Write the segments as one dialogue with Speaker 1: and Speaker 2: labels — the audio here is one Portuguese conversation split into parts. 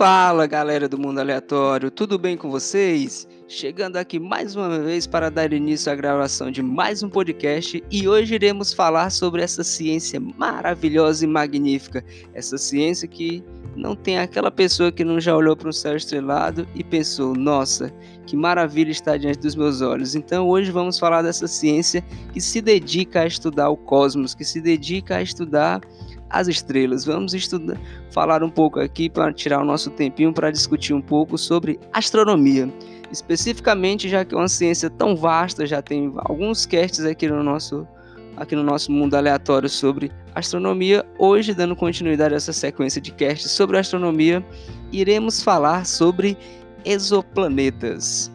Speaker 1: Fala galera do Mundo Aleatório, tudo bem com vocês? Chegando aqui mais uma vez para dar início à gravação de mais um podcast e hoje iremos falar sobre essa ciência maravilhosa e magnífica. Essa ciência que não tem aquela pessoa que não já olhou para um céu estrelado e pensou: nossa, que maravilha está diante dos meus olhos. Então hoje vamos falar dessa ciência que se dedica a estudar o cosmos, que se dedica a estudar as estrelas. Vamos estudar, falar um pouco aqui para tirar o nosso tempinho para discutir um pouco sobre astronomia. Especificamente, já que é uma ciência tão vasta, já tem alguns casts aqui no nosso aqui no nosso mundo aleatório sobre astronomia. Hoje, dando continuidade a essa sequência de casts sobre astronomia, iremos falar sobre exoplanetas.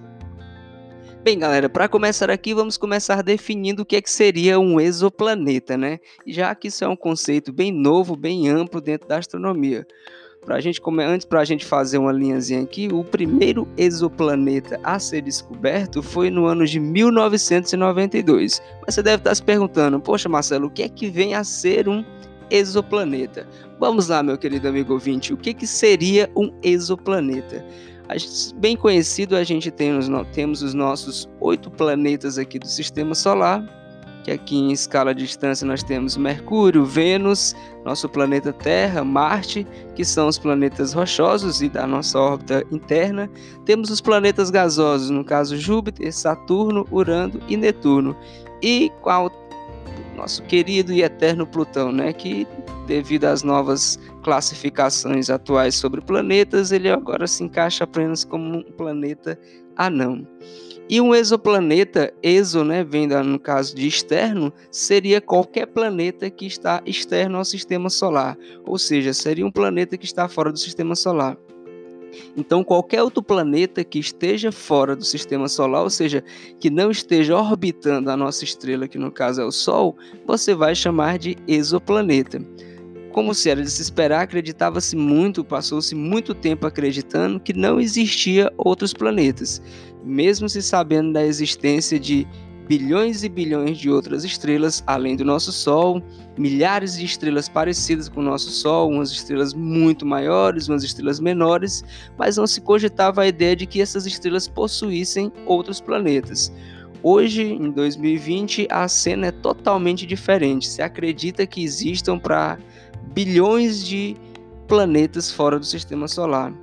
Speaker 1: Bem, galera, para começar aqui, vamos começar definindo o que, é que seria um exoplaneta, né? Já que isso é um conceito bem novo, bem amplo dentro da astronomia. Pra gente, antes para a gente fazer uma linhazinha aqui, o primeiro exoplaneta a ser descoberto foi no ano de 1992. Mas você deve estar se perguntando, poxa Marcelo, o que é que vem a ser um exoplaneta? Vamos lá, meu querido amigo ouvinte, o que, que seria um exoplaneta? Bem conhecido, a gente tem os, temos os nossos oito planetas aqui do Sistema Solar, que aqui em escala de distância nós temos Mercúrio, Vênus, nosso planeta Terra, Marte, que são os planetas rochosos e da nossa órbita interna. Temos os planetas gasosos, no caso Júpiter, Saturno, Urano e Netuno. E qual nosso querido e eterno Plutão, né, que devido às novas classificações atuais sobre planetas, ele agora se encaixa apenas como um planeta anão. E um exoplaneta, exo, né, vem no caso de externo, seria qualquer planeta que está externo ao sistema solar, ou seja, seria um planeta que está fora do sistema solar. Então, qualquer outro planeta que esteja fora do sistema solar, ou seja, que não esteja orbitando a nossa estrela, que no caso é o Sol, você vai chamar de exoplaneta. Como se era de se esperar, acreditava-se muito, passou-se muito tempo acreditando que não existia outros planetas, mesmo se sabendo da existência de bilhões e bilhões de outras estrelas além do nosso Sol, milhares de estrelas parecidas com o nosso Sol, umas estrelas muito maiores, umas estrelas menores, mas não se cogitava a ideia de que essas estrelas possuíssem outros planetas. Hoje, em 2020, a cena é totalmente diferente. Se acredita que existam para bilhões de planetas fora do sistema solar.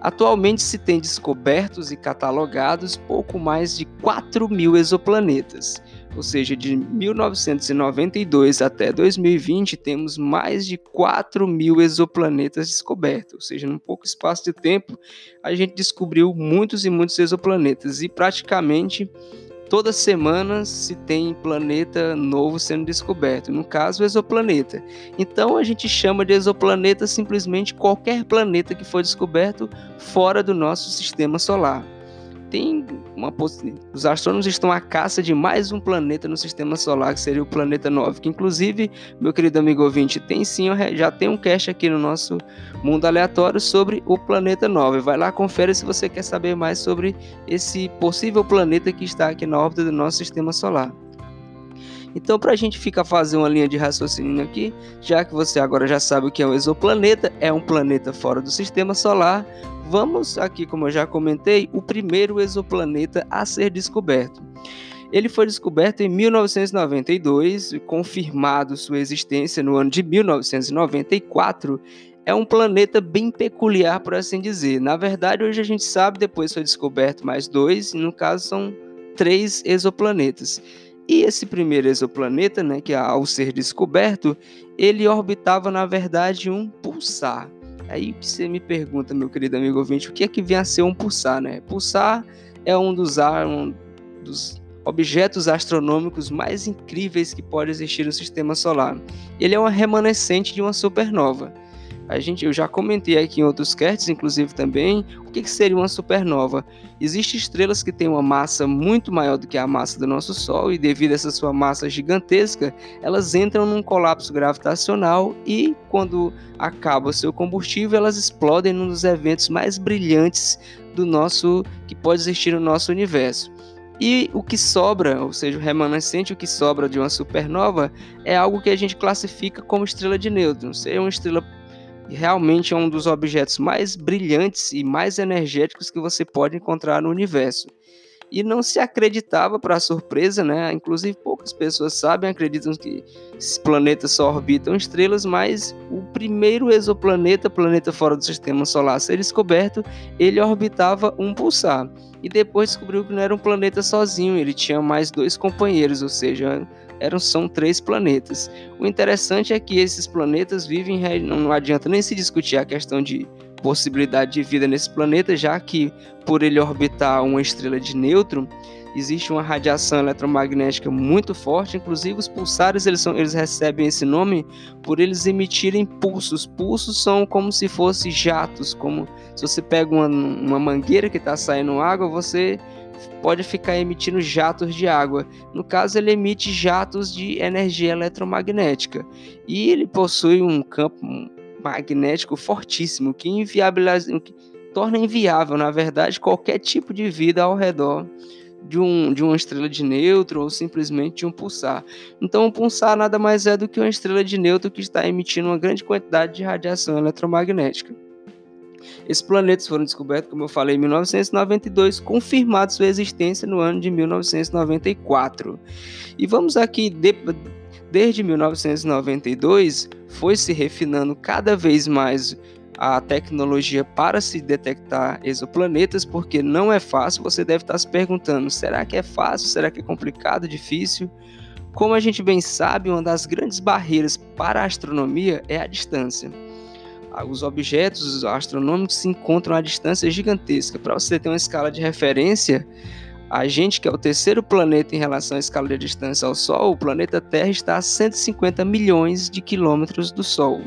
Speaker 1: Atualmente se tem descobertos e catalogados pouco mais de 4 mil exoplanetas, ou seja, de 1992 até 2020 temos mais de 4 mil exoplanetas descobertos, ou seja, num pouco espaço de tempo a gente descobriu muitos e muitos exoplanetas e praticamente Toda semana se tem planeta novo sendo descoberto, no caso, o exoplaneta. Então a gente chama de exoplaneta simplesmente qualquer planeta que for descoberto fora do nosso sistema solar tem uma os astrônomos estão à caça de mais um planeta no sistema solar, que seria o planeta 9, que inclusive, meu querido amigo ouvinte, tem sim, já tem um cast aqui no nosso mundo aleatório sobre o planeta 9. Vai lá, confere se você quer saber mais sobre esse possível planeta que está aqui na órbita do nosso sistema solar. Então, para a gente ficar fazer uma linha de raciocínio aqui, já que você agora já sabe o que é um exoplaneta, é um planeta fora do sistema solar, vamos aqui, como eu já comentei, o primeiro exoplaneta a ser descoberto. Ele foi descoberto em 1992, confirmado sua existência no ano de 1994. É um planeta bem peculiar, por assim dizer. Na verdade, hoje a gente sabe, depois foi descoberto mais dois, e no caso são três exoplanetas. E esse primeiro exoplaneta, né, que ao ser descoberto, ele orbitava na verdade um pulsar. Aí você me pergunta, meu querido amigo ouvinte, o que é que vem a ser um pulsar, né? Pulsar é um dos, um dos objetos astronômicos mais incríveis que pode existir no sistema solar. Ele é uma remanescente de uma supernova. A gente, eu já comentei aqui em outros casts, inclusive também, o que, que seria uma supernova. Existem estrelas que têm uma massa muito maior do que a massa do nosso Sol e devido a essa sua massa gigantesca, elas entram num colapso gravitacional e quando acaba o seu combustível, elas explodem num dos eventos mais brilhantes do nosso que pode existir no nosso universo. E o que sobra, ou seja, o remanescente, o que sobra de uma supernova, é algo que a gente classifica como estrela de nêutrons. É uma estrela Realmente é um dos objetos mais brilhantes e mais energéticos que você pode encontrar no universo e não se acreditava, para surpresa, né? Inclusive poucas pessoas sabem, acreditam que esses planetas só orbitam estrelas, mas o primeiro exoplaneta, planeta fora do sistema solar a ser descoberto, ele orbitava um pulsar. E depois descobriu que não era um planeta sozinho, ele tinha mais dois companheiros, ou seja, eram são três planetas. O interessante é que esses planetas vivem, não adianta nem se discutir a questão de possibilidade de vida nesse planeta, já que por ele orbitar uma estrela de nêutron, existe uma radiação eletromagnética muito forte, inclusive os pulsares eles, são, eles recebem esse nome por eles emitirem pulsos. Pulsos são como se fossem jatos, como se você pega uma, uma mangueira que está saindo água, você pode ficar emitindo jatos de água. No caso, ele emite jatos de energia eletromagnética. E ele possui um campo magnético fortíssimo que inviabiliza, torna inviável, na verdade, qualquer tipo de vida ao redor de, um, de uma estrela de nêutron ou simplesmente de um pulsar. Então, um pulsar nada mais é do que uma estrela de nêutron que está emitindo uma grande quantidade de radiação eletromagnética. Esses planetas foram descobertos, como eu falei, em 1992, confirmado sua existência no ano de 1994. E vamos aqui de Desde 1992, foi se refinando cada vez mais a tecnologia para se detectar exoplanetas, porque não é fácil. Você deve estar se perguntando: será que é fácil? Será que é complicado, difícil? Como a gente bem sabe, uma das grandes barreiras para a astronomia é a distância. Os objetos astronômicos se encontram a distância gigantesca. Para você ter uma escala de referência, a gente, que é o terceiro planeta em relação à escala de distância ao Sol, o planeta Terra está a 150 milhões de quilômetros do Sol.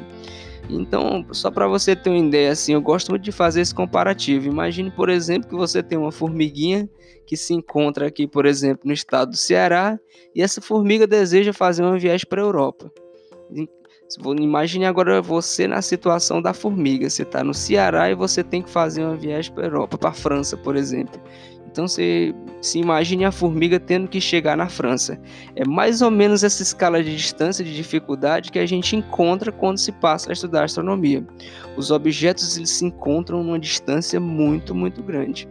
Speaker 1: Então, só para você ter uma ideia, assim, eu gosto muito de fazer esse comparativo. Imagine, por exemplo, que você tem uma formiguinha que se encontra aqui, por exemplo, no estado do Ceará, e essa formiga deseja fazer uma viagem para a Europa. Imagine agora você na situação da formiga. Você está no Ceará e você tem que fazer uma viagem para a Europa, para a França, por exemplo. Então você se imagine a formiga tendo que chegar na França. É mais ou menos essa escala de distância de dificuldade que a gente encontra quando se passa a estudar astronomia. Os objetos eles se encontram numa distância muito, muito grande.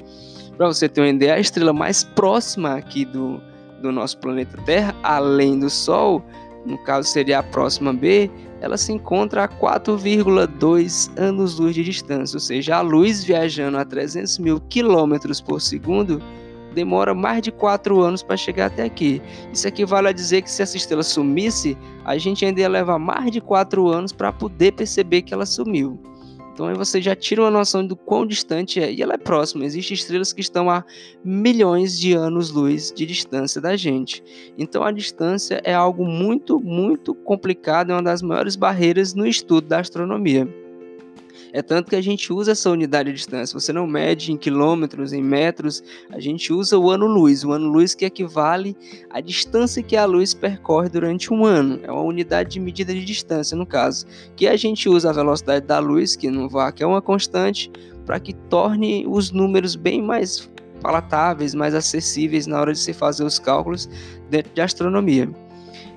Speaker 1: Para você ter uma ideia, a estrela mais próxima aqui do, do nosso planeta Terra, além do Sol, no caso seria a próxima B, ela se encontra a 4,2 anos-luz de distância, ou seja, a luz viajando a 300 mil quilômetros por segundo demora mais de 4 anos para chegar até aqui. Isso equivale a dizer que se essa estrela sumisse, a gente ainda ia levar mais de 4 anos para poder perceber que ela sumiu. Então aí você já tira uma noção do quão distante é. E ela é próxima. Existem estrelas que estão a milhões de anos-luz de distância da gente. Então a distância é algo muito, muito complicado, é uma das maiores barreiras no estudo da astronomia. É tanto que a gente usa essa unidade de distância. Você não mede em quilômetros, em metros, a gente usa o ano-luz. O ano-luz que equivale à distância que a luz percorre durante um ano. É uma unidade de medida de distância, no caso. Que a gente usa a velocidade da luz, que no que é uma constante, para que torne os números bem mais palatáveis, mais acessíveis na hora de se fazer os cálculos dentro de astronomia.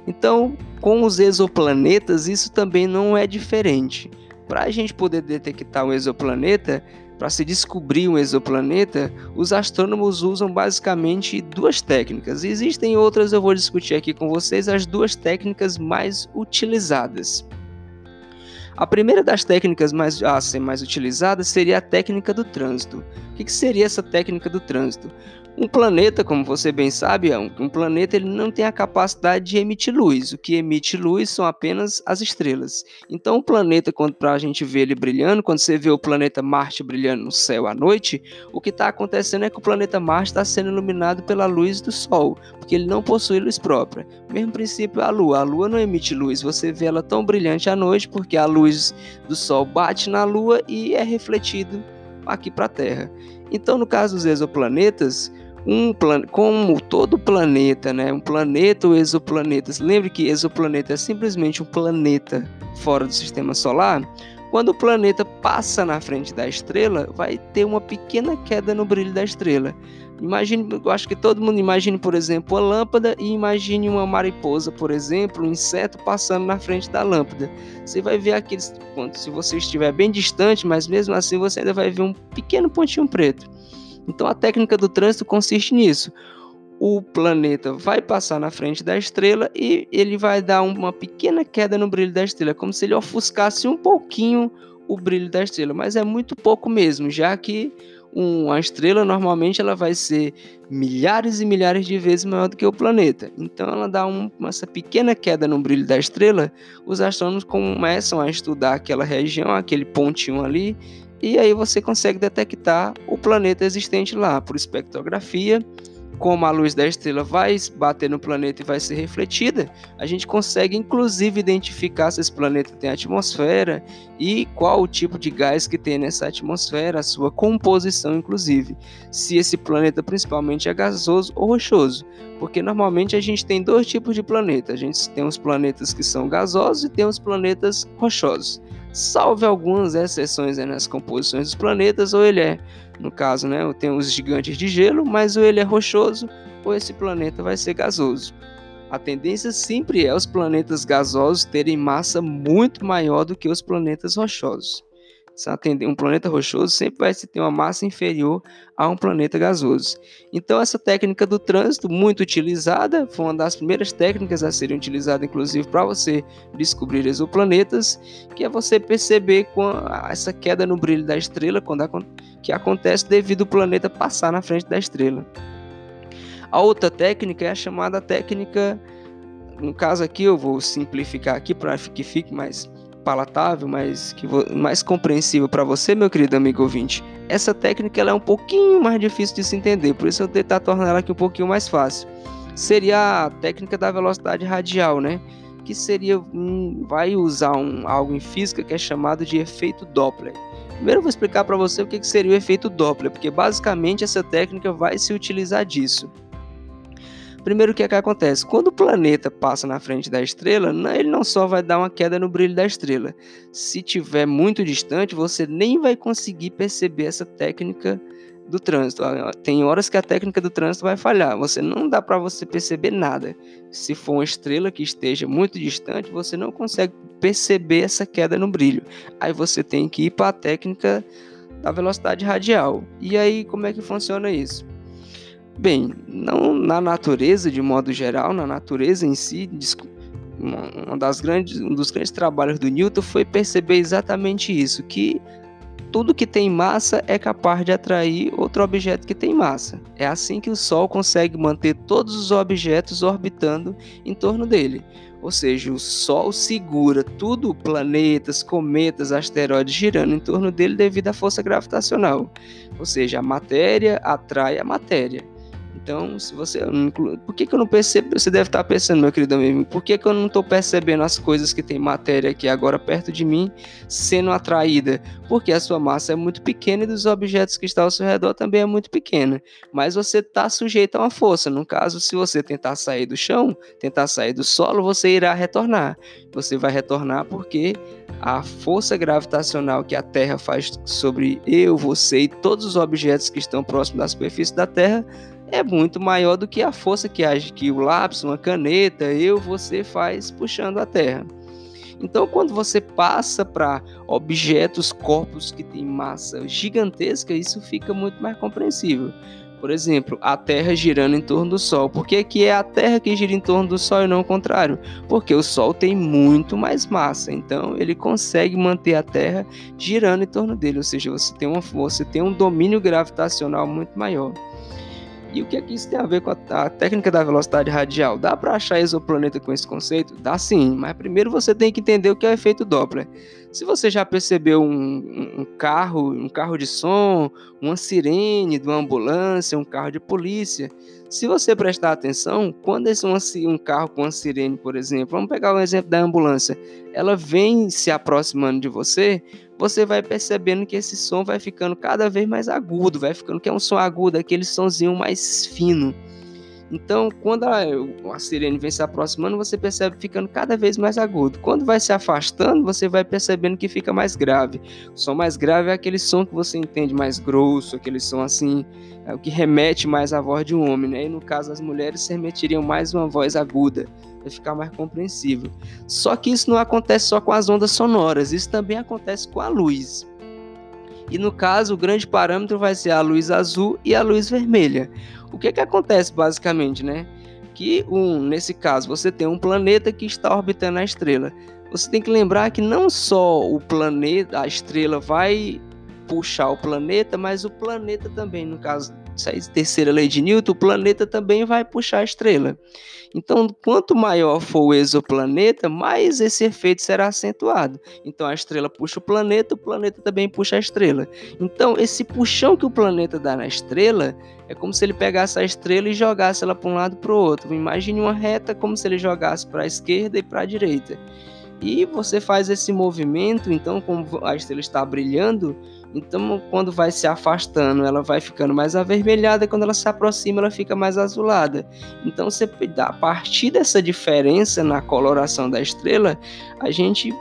Speaker 1: Então, com os exoplanetas, isso também não é diferente. Para a gente poder detectar um exoplaneta, para se descobrir um exoplaneta, os astrônomos usam basicamente duas técnicas. Existem outras, eu vou discutir aqui com vocês as duas técnicas mais utilizadas. A primeira das técnicas mais, a ser mais utilizada seria a técnica do trânsito. O que, que seria essa técnica do trânsito? Um planeta, como você bem sabe, é um planeta ele não tem a capacidade de emitir luz. O que emite luz são apenas as estrelas. Então, o planeta, quando a gente ver ele brilhando, quando você vê o planeta Marte brilhando no céu à noite, o que está acontecendo é que o planeta Marte está sendo iluminado pela luz do Sol, porque ele não possui luz própria. Mesmo princípio a Lua. A Lua não emite luz. Você vê ela tão brilhante à noite porque a luz do Sol bate na Lua e é refletido aqui para a Terra. Então, no caso dos exoplanetas, um plan... como todo planeta, né? Um planeta ou exoplanetas. Lembre que exoplaneta é simplesmente um planeta fora do sistema solar. quando o planeta passa na frente da estrela, vai ter uma pequena queda no brilho da estrela. Imagine, eu acho que todo mundo imagine, por exemplo, a lâmpada e imagine uma mariposa, por exemplo, um inseto passando na frente da lâmpada. Você vai ver aqueles, se você estiver bem distante, mas mesmo assim você ainda vai ver um pequeno pontinho preto. Então a técnica do trânsito consiste nisso. O planeta vai passar na frente da estrela e ele vai dar uma pequena queda no brilho da estrela, como se ele ofuscasse um pouquinho o brilho da estrela, mas é muito pouco mesmo, já que uma estrela normalmente ela vai ser milhares e milhares de vezes maior do que o planeta. Então ela dá um, essa pequena queda no brilho da estrela, os astrônomos começam a estudar aquela região, aquele pontinho ali, e aí você consegue detectar o planeta existente lá por espectrografia como a luz da estrela vai bater no planeta e vai ser refletida, a gente consegue inclusive identificar se esse planeta tem atmosfera e qual o tipo de gás que tem nessa atmosfera, a sua composição inclusive, se esse planeta principalmente é gasoso ou rochoso, porque normalmente a gente tem dois tipos de planeta, a gente tem os planetas que são gasosos e tem os planetas rochosos. Salve algumas exceções nas composições dos planetas, ou ele é no caso, né, tem os gigantes de gelo, mas ou ele é rochoso ou esse planeta vai ser gasoso. A tendência sempre é os planetas gasosos terem massa muito maior do que os planetas rochosos. Um planeta rochoso sempre vai ter uma massa inferior a um planeta gasoso. Então, essa técnica do trânsito, muito utilizada, foi uma das primeiras técnicas a serem utilizadas, inclusive, para você descobrir exoplanetas, que é você perceber essa queda no brilho da estrela, quando que acontece devido ao planeta passar na frente da estrela. A outra técnica é a chamada técnica, no caso aqui eu vou simplificar aqui para que fique mais palatável, mais, que mais compreensível para você, meu querido amigo ouvinte. Essa técnica ela é um pouquinho mais difícil de se entender, por isso eu vou tentar tornar ela aqui um pouquinho mais fácil. Seria a técnica da velocidade radial, né? Que seria um, vai usar um, algo em física que é chamado de efeito Doppler. Primeiro eu vou explicar para você o que seria o efeito Doppler, porque basicamente essa técnica vai se utilizar disso. Primeiro, o que, é que acontece? Quando o planeta passa na frente da estrela, ele não só vai dar uma queda no brilho da estrela. Se tiver muito distante, você nem vai conseguir perceber essa técnica do trânsito. Ah, tem horas que a técnica do trânsito vai falhar. Você não dá para você perceber nada. Se for uma estrela que esteja muito distante, você não consegue perceber essa queda no brilho. Aí você tem que ir para a técnica da velocidade radial. E aí como é que funciona isso? Bem, não na natureza de modo geral, na natureza em si, uma das grandes, um dos grandes trabalhos do Newton foi perceber exatamente isso, que tudo que tem massa é capaz de atrair outro objeto que tem massa. É assim que o Sol consegue manter todos os objetos orbitando em torno dele. Ou seja, o Sol segura tudo, planetas, cometas, asteroides girando em torno dele devido à força gravitacional. Ou seja, a matéria atrai a matéria. Então, se você. Por que, que eu não percebo? Você deve estar pensando, meu querido amigo, por que, que eu não estou percebendo as coisas que tem matéria aqui agora perto de mim sendo atraída? Porque a sua massa é muito pequena e dos objetos que estão ao seu redor também é muito pequena. Mas você está sujeito a uma força. No caso, se você tentar sair do chão, tentar sair do solo, você irá retornar. Você vai retornar porque a força gravitacional que a Terra faz sobre eu, você e todos os objetos que estão próximos da superfície da Terra é muito maior do que a força que age que o lápis, uma caneta, eu, você faz puxando a Terra. Então, quando você passa para objetos, corpos que têm massa gigantesca, isso fica muito mais compreensível. Por exemplo, a Terra girando em torno do Sol. Por que, que é a Terra que gira em torno do Sol e não o contrário? Porque o Sol tem muito mais massa, então ele consegue manter a Terra girando em torno dele, ou seja, você tem, uma, você tem um domínio gravitacional muito maior. E o que é que isso tem a ver com a, a técnica da velocidade radial? Dá para achar exoplaneta com esse conceito? Dá sim, mas primeiro você tem que entender o que é o efeito Doppler. Se você já percebeu um, um carro, um carro de som, uma sirene de uma ambulância, um carro de polícia, se você prestar atenção, quando esse um, um carro com uma sirene, por exemplo, vamos pegar o um exemplo da ambulância, ela vem se aproximando de você, você vai percebendo que esse som vai ficando cada vez mais agudo, vai ficando que é um som agudo, aquele sonzinho mais fino. Então, quando a, a sirene vem se aproximando, você percebe ficando cada vez mais agudo. Quando vai se afastando, você vai percebendo que fica mais grave. O som mais grave é aquele som que você entende mais grosso, aquele som assim, é o que remete mais à voz de um homem, né? E no caso das mulheres, se remetiriam mais uma voz aguda, para ficar mais compreensível. Só que isso não acontece só com as ondas sonoras, isso também acontece com a luz. E no caso, o grande parâmetro vai ser a luz azul e a luz vermelha. O que, que acontece basicamente, né? Que um, nesse caso você tem um planeta que está orbitando a estrela. Você tem que lembrar que não só o planeta, a estrela vai puxar o planeta, mas o planeta também, no caso a terceira lei de Newton, o planeta também vai puxar a estrela. Então, quanto maior for o exoplaneta, mais esse efeito será acentuado. Então, a estrela puxa o planeta, o planeta também puxa a estrela. Então, esse puxão que o planeta dá na estrela é como se ele pegasse a estrela e jogasse ela para um lado para o outro. Imagine uma reta como se ele jogasse para a esquerda e para a direita. E você faz esse movimento, então, como a estrela está brilhando, então, quando vai se afastando, ela vai ficando mais avermelhada, quando ela se aproxima, ela fica mais azulada. Então, você, a partir dessa diferença na coloração da estrela, a gente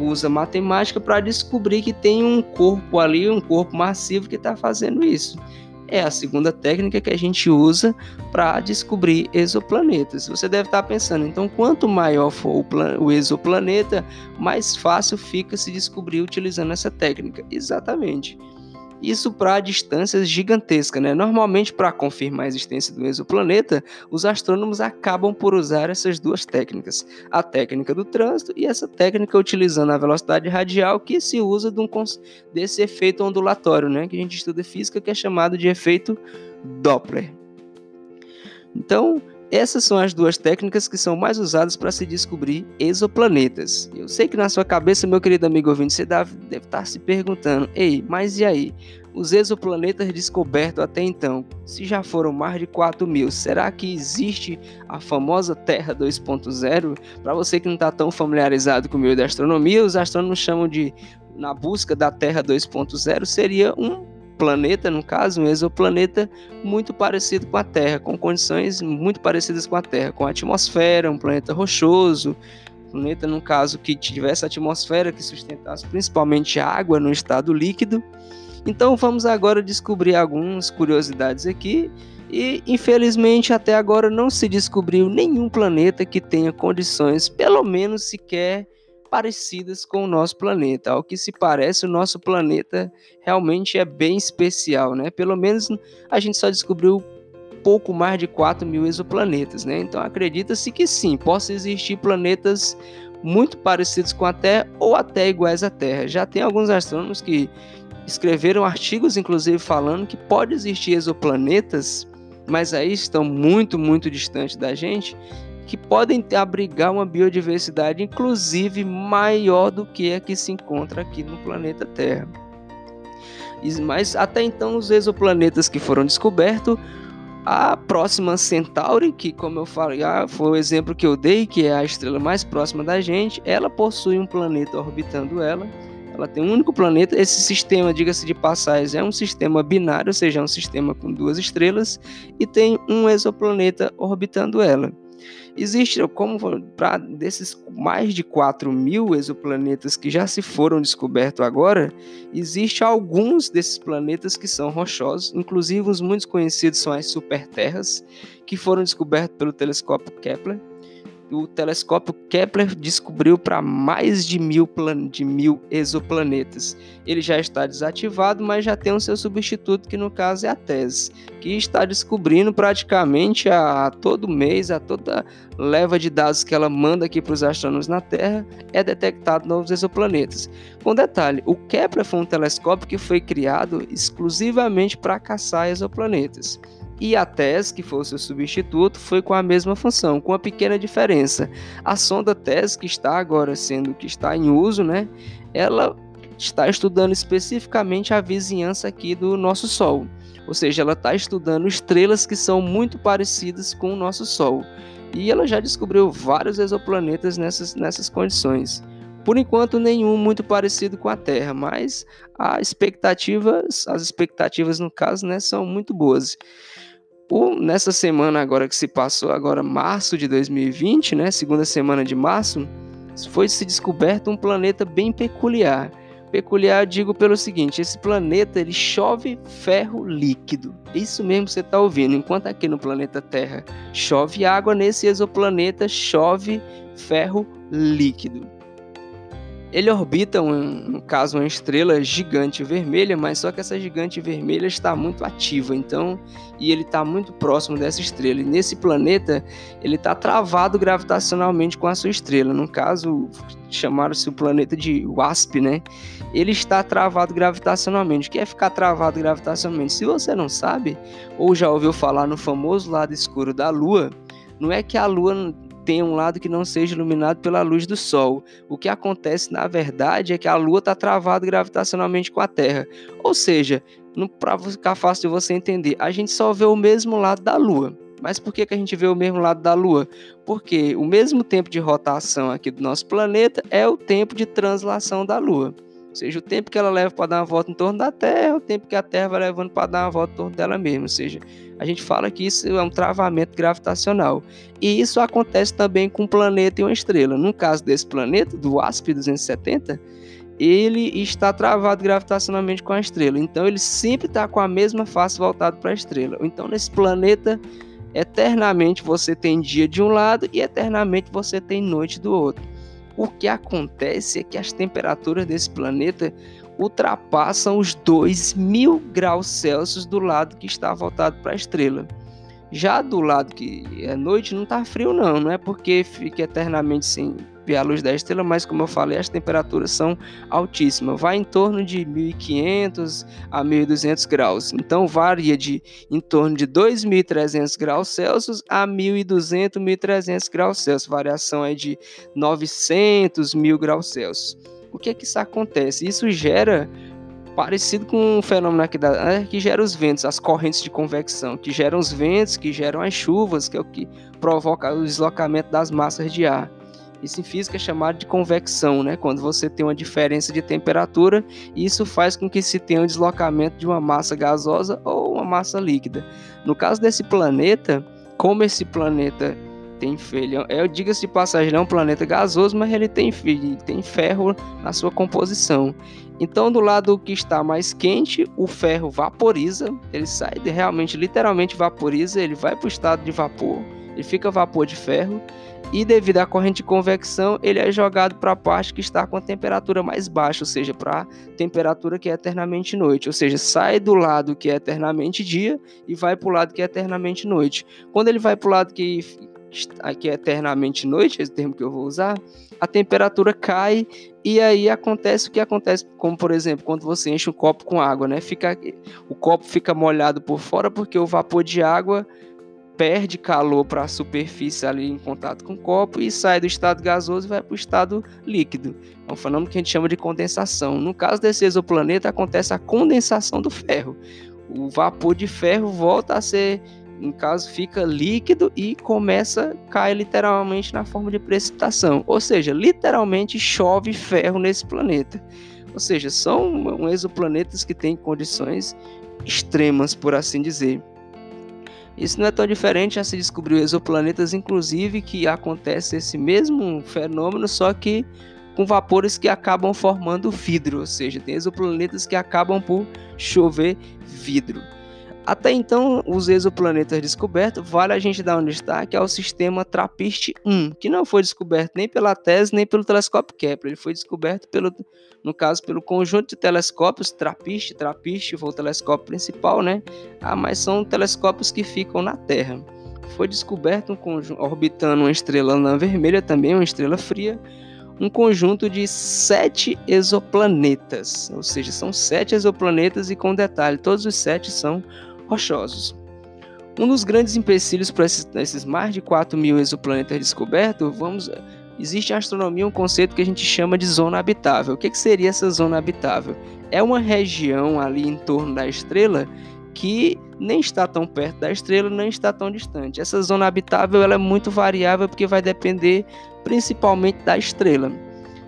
Speaker 1: usa matemática para descobrir que tem um corpo ali, um corpo massivo que está fazendo isso é a segunda técnica que a gente usa para descobrir exoplanetas. Você deve estar pensando, então, quanto maior for o, o exoplaneta, mais fácil fica se descobrir utilizando essa técnica. Exatamente. Isso para distâncias gigantescas, né? Normalmente, para confirmar a existência do exoplaneta, os astrônomos acabam por usar essas duas técnicas: a técnica do trânsito e essa técnica utilizando a velocidade radial que se usa de um, desse efeito ondulatório, né? Que a gente estuda física, que é chamado de efeito Doppler. Então, essas são as duas técnicas que são mais usadas para se descobrir exoplanetas. Eu sei que na sua cabeça, meu querido amigo ouvinte, você deve, estar se perguntando: ei, mas e aí? Os exoplanetas descobertos até então, se já foram mais de 4 mil, será que existe a famosa Terra 2.0? Para você que não está tão familiarizado com o meio da astronomia, os astrônomos chamam de, na busca da Terra 2.0, seria um planeta, no caso, um exoplaneta muito parecido com a Terra, com condições muito parecidas com a Terra, com a atmosfera, um planeta rochoso, planeta, no caso, que tivesse atmosfera que sustentasse principalmente água no estado líquido. Então vamos agora descobrir algumas curiosidades aqui. E infelizmente até agora não se descobriu nenhum planeta que tenha condições, pelo menos sequer parecidas com o nosso planeta. Ao que se parece, o nosso planeta realmente é bem especial, né? Pelo menos a gente só descobriu pouco mais de 4 mil exoplanetas, né? Então acredita-se que sim, possa existir planetas muito parecidos com a Terra ou até iguais à Terra. Já tem alguns astrônomos que escreveram artigos, inclusive, falando que pode existir exoplanetas, mas aí estão muito, muito distantes da gente que podem abrigar uma biodiversidade, inclusive maior do que a que se encontra aqui no planeta Terra. Mas até então, os exoplanetas que foram descobertos, a próxima Centauri, que como eu falei, ah, foi o exemplo que eu dei, que é a estrela mais próxima da gente, ela possui um planeta orbitando ela. Ela tem um único planeta. Esse sistema, diga-se de passagem, é um sistema binário, ou seja, é um sistema com duas estrelas, e tem um exoplaneta orbitando ela. Existe, como para desses mais de 4 mil exoplanetas que já se foram descobertos agora, existe alguns desses planetas que são rochosos, inclusive os muito conhecidos são as superterras, que foram descobertos pelo telescópio Kepler o telescópio Kepler descobriu para mais de mil, de mil exoplanetas. Ele já está desativado, mas já tem o seu substituto, que no caso é a TESS, que está descobrindo praticamente a, a todo mês, a toda leva de dados que ela manda aqui para os astrônomos na Terra, é detectado novos exoplanetas. Com detalhe, o Kepler foi um telescópio que foi criado exclusivamente para caçar exoplanetas e a TESS, que foi o seu substituto, foi com a mesma função, com uma pequena diferença. A sonda TESS, que está agora sendo que está em uso, né, ela está estudando especificamente a vizinhança aqui do nosso Sol. Ou seja, ela está estudando estrelas que são muito parecidas com o nosso Sol. E ela já descobriu vários exoplanetas nessas, nessas condições. Por enquanto, nenhum muito parecido com a Terra, mas a expectativas, as expectativas no caso, né, são muito boas. O, nessa semana agora que se passou, agora março de 2020, né, segunda semana de março, foi se descoberto um planeta bem peculiar. Peculiar, digo pelo seguinte: esse planeta ele chove ferro líquido. Isso mesmo você está ouvindo. Enquanto aqui no planeta Terra chove água, nesse exoplaneta chove ferro líquido. Ele orbita, um, no caso, uma estrela gigante vermelha, mas só que essa gigante vermelha está muito ativa, então, e ele está muito próximo dessa estrela. E nesse planeta, ele está travado gravitacionalmente com a sua estrela. No caso, chamaram-se o planeta de WASP, né? Ele está travado gravitacionalmente. O que é ficar travado gravitacionalmente? Se você não sabe, ou já ouviu falar no famoso lado escuro da Lua, não é que a Lua tem um lado que não seja iluminado pela luz do Sol. O que acontece, na verdade, é que a Lua está travada gravitacionalmente com a Terra. Ou seja, para ficar fácil de você entender, a gente só vê o mesmo lado da Lua. Mas por que, que a gente vê o mesmo lado da Lua? Porque o mesmo tempo de rotação aqui do nosso planeta é o tempo de translação da Lua. Seja, o tempo que ela leva para dar uma volta em torno da Terra é o tempo que a Terra vai levando para dar uma volta em torno dela mesma. Ou seja, a gente fala que isso é um travamento gravitacional. E isso acontece também com um planeta e uma estrela. No caso desse planeta, do WASP 270, ele está travado gravitacionalmente com a estrela. Então ele sempre está com a mesma face voltada para a estrela. Então nesse planeta, eternamente você tem dia de um lado e eternamente você tem noite do outro. O que acontece é que as temperaturas desse planeta ultrapassam os 2 mil graus Celsius do lado que está voltado para a estrela. Já do lado que é noite não está frio não, não é porque fica eternamente sem a luz da estrela, mas como eu falei, as temperaturas são altíssimas, vai em torno de 1500 a 1200 graus. Então varia de em torno de 2300 graus Celsius a 1200, 1300 graus Celsius. Variação é de 900 mil graus Celsius. O que é que isso acontece? Isso gera parecido com um fenômeno aqui da, né, que gera os ventos, as correntes de convecção, que geram os ventos, que geram as chuvas, que é o que provoca o deslocamento das massas de ar. Isso em física é chamado de convecção, né? Quando você tem uma diferença de temperatura, isso faz com que se tenha um deslocamento de uma massa gasosa ou uma massa líquida. No caso desse planeta, como esse planeta tem ferro, é, diga-se de passagem, é um planeta gasoso, mas ele tem, tem ferro na sua composição. Então, do lado que está mais quente, o ferro vaporiza, ele sai de, realmente, literalmente vaporiza, ele vai para o estado de vapor, ele fica vapor de ferro, e devido à corrente de convecção, ele é jogado para a parte que está com a temperatura mais baixa, ou seja, para a temperatura que é eternamente noite, ou seja, sai do lado que é eternamente dia e vai para o lado que é eternamente noite. Quando ele vai para o lado que é eternamente noite, esse termo que eu vou usar, a temperatura cai e aí acontece o que acontece, como por exemplo, quando você enche um copo com água, né? Fica, o copo fica molhado por fora porque o vapor de água perde calor para a superfície ali em contato com o copo e sai do estado gasoso e vai para o estado líquido. É um fenômeno que a gente chama de condensação. No caso desse exoplaneta, acontece a condensação do ferro. O vapor de ferro volta a ser no caso, fica líquido e começa a cair literalmente na forma de precipitação. Ou seja, literalmente chove ferro nesse planeta. Ou seja, são exoplanetas que têm condições extremas, por assim dizer. Isso não é tão diferente, já se descobriu exoplanetas, inclusive, que acontece esse mesmo fenômeno, só que com vapores que acabam formando vidro, ou seja, tem exoplanetas que acabam por chover vidro. Até então, os exoplanetas descobertos, vale a gente dar um destaque ao sistema TRAPPIST-1, que não foi descoberto nem pela TESS nem pelo telescópio Kepler, ele foi descoberto, pelo, no caso, pelo conjunto de telescópios TRAPPIST, TRAPPIST foi o telescópio principal, né? Ah, mas são telescópios que ficam na Terra. Foi descoberto um conjunto, orbitando uma estrela anã vermelha, também uma estrela fria, um conjunto de sete exoplanetas, ou seja, são sete exoplanetas e com detalhe, todos os sete são rochosos. Um dos grandes empecilhos para esses, esses, mais de 4 mil exoplanetas descobertos, vamos, existe em astronomia um conceito que a gente chama de zona habitável. O que, que seria essa zona habitável? É uma região ali em torno da estrela que nem está tão perto da estrela, nem está tão distante. Essa zona habitável ela é muito variável porque vai depender principalmente da estrela.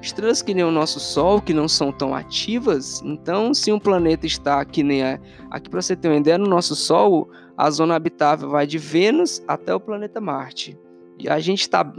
Speaker 1: Estrelas que nem o nosso Sol, que não são tão ativas, então se um planeta está aqui nem aqui para você ter uma ideia, no nosso Sol a zona habitável vai de Vênus até o planeta Marte. E a gente está,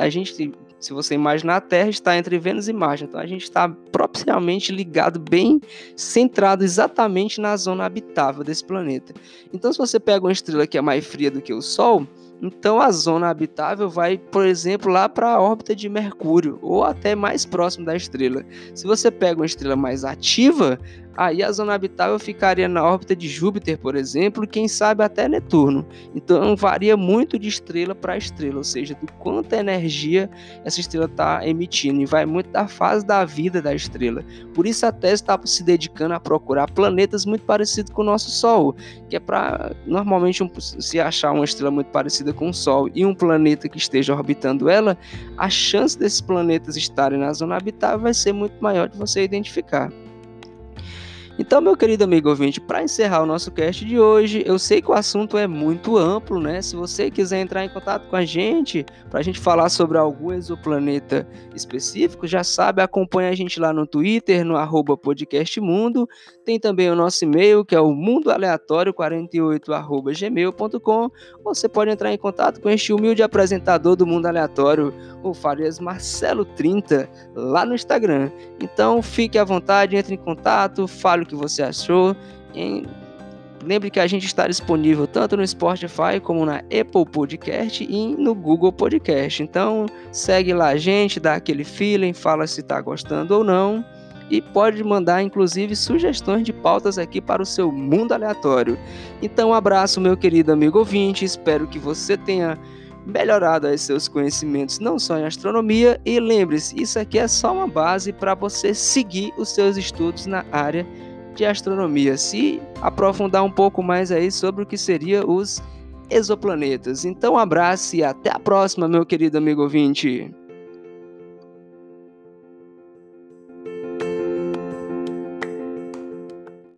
Speaker 1: a gente, se você imaginar, a Terra está entre Vênus e Marte. Então a gente está propriamente ligado, bem centrado exatamente na zona habitável desse planeta. Então, se você pega uma estrela que é mais fria do que o Sol, então a zona habitável vai, por exemplo, lá para a órbita de Mercúrio ou até mais próximo da estrela. Se você pega uma estrela mais ativa, aí a zona habitável ficaria na órbita de Júpiter, por exemplo, e quem sabe até Netuno. Então varia muito de estrela para estrela, ou seja, do quanta energia essa estrela está emitindo, e vai muito da fase da vida da estrela. Por isso a Tesla está se dedicando a procurar planetas muito parecidos com o nosso Sol, que é para normalmente um, se achar uma estrela muito parecida com o Sol e um planeta que esteja orbitando ela, a chance desses planetas estarem na zona habitável vai ser muito maior de você identificar. Então, meu querido amigo ouvinte, para encerrar o nosso cast de hoje, eu sei que o assunto é muito amplo, né? Se você quiser entrar em contato com a gente, para a gente falar sobre algum exoplaneta específico, já sabe, acompanha a gente lá no Twitter, no arroba podcastmundo. Tem também o nosso e-mail, que é o mundoaleatório48.gmail.com. Você pode entrar em contato com este humilde apresentador do Mundo Aleatório, o Farias Marcelo 30, lá no Instagram. Então, fique à vontade, entre em contato, fale o que você achou. Lembre que a gente está disponível tanto no Spotify como na Apple Podcast e no Google Podcast. Então segue lá a gente, dá aquele feeling, fala se está gostando ou não. E pode mandar inclusive sugestões de pautas aqui para o seu mundo aleatório. Então, um abraço, meu querido amigo ouvinte. Espero que você tenha melhorado aí seus conhecimentos não só em astronomia e lembre-se, isso aqui é só uma base para você seguir os seus estudos na área de astronomia, se aprofundar um pouco mais aí sobre o que seria os exoplanetas. Então, um abraço e até a próxima, meu querido amigo ouvinte.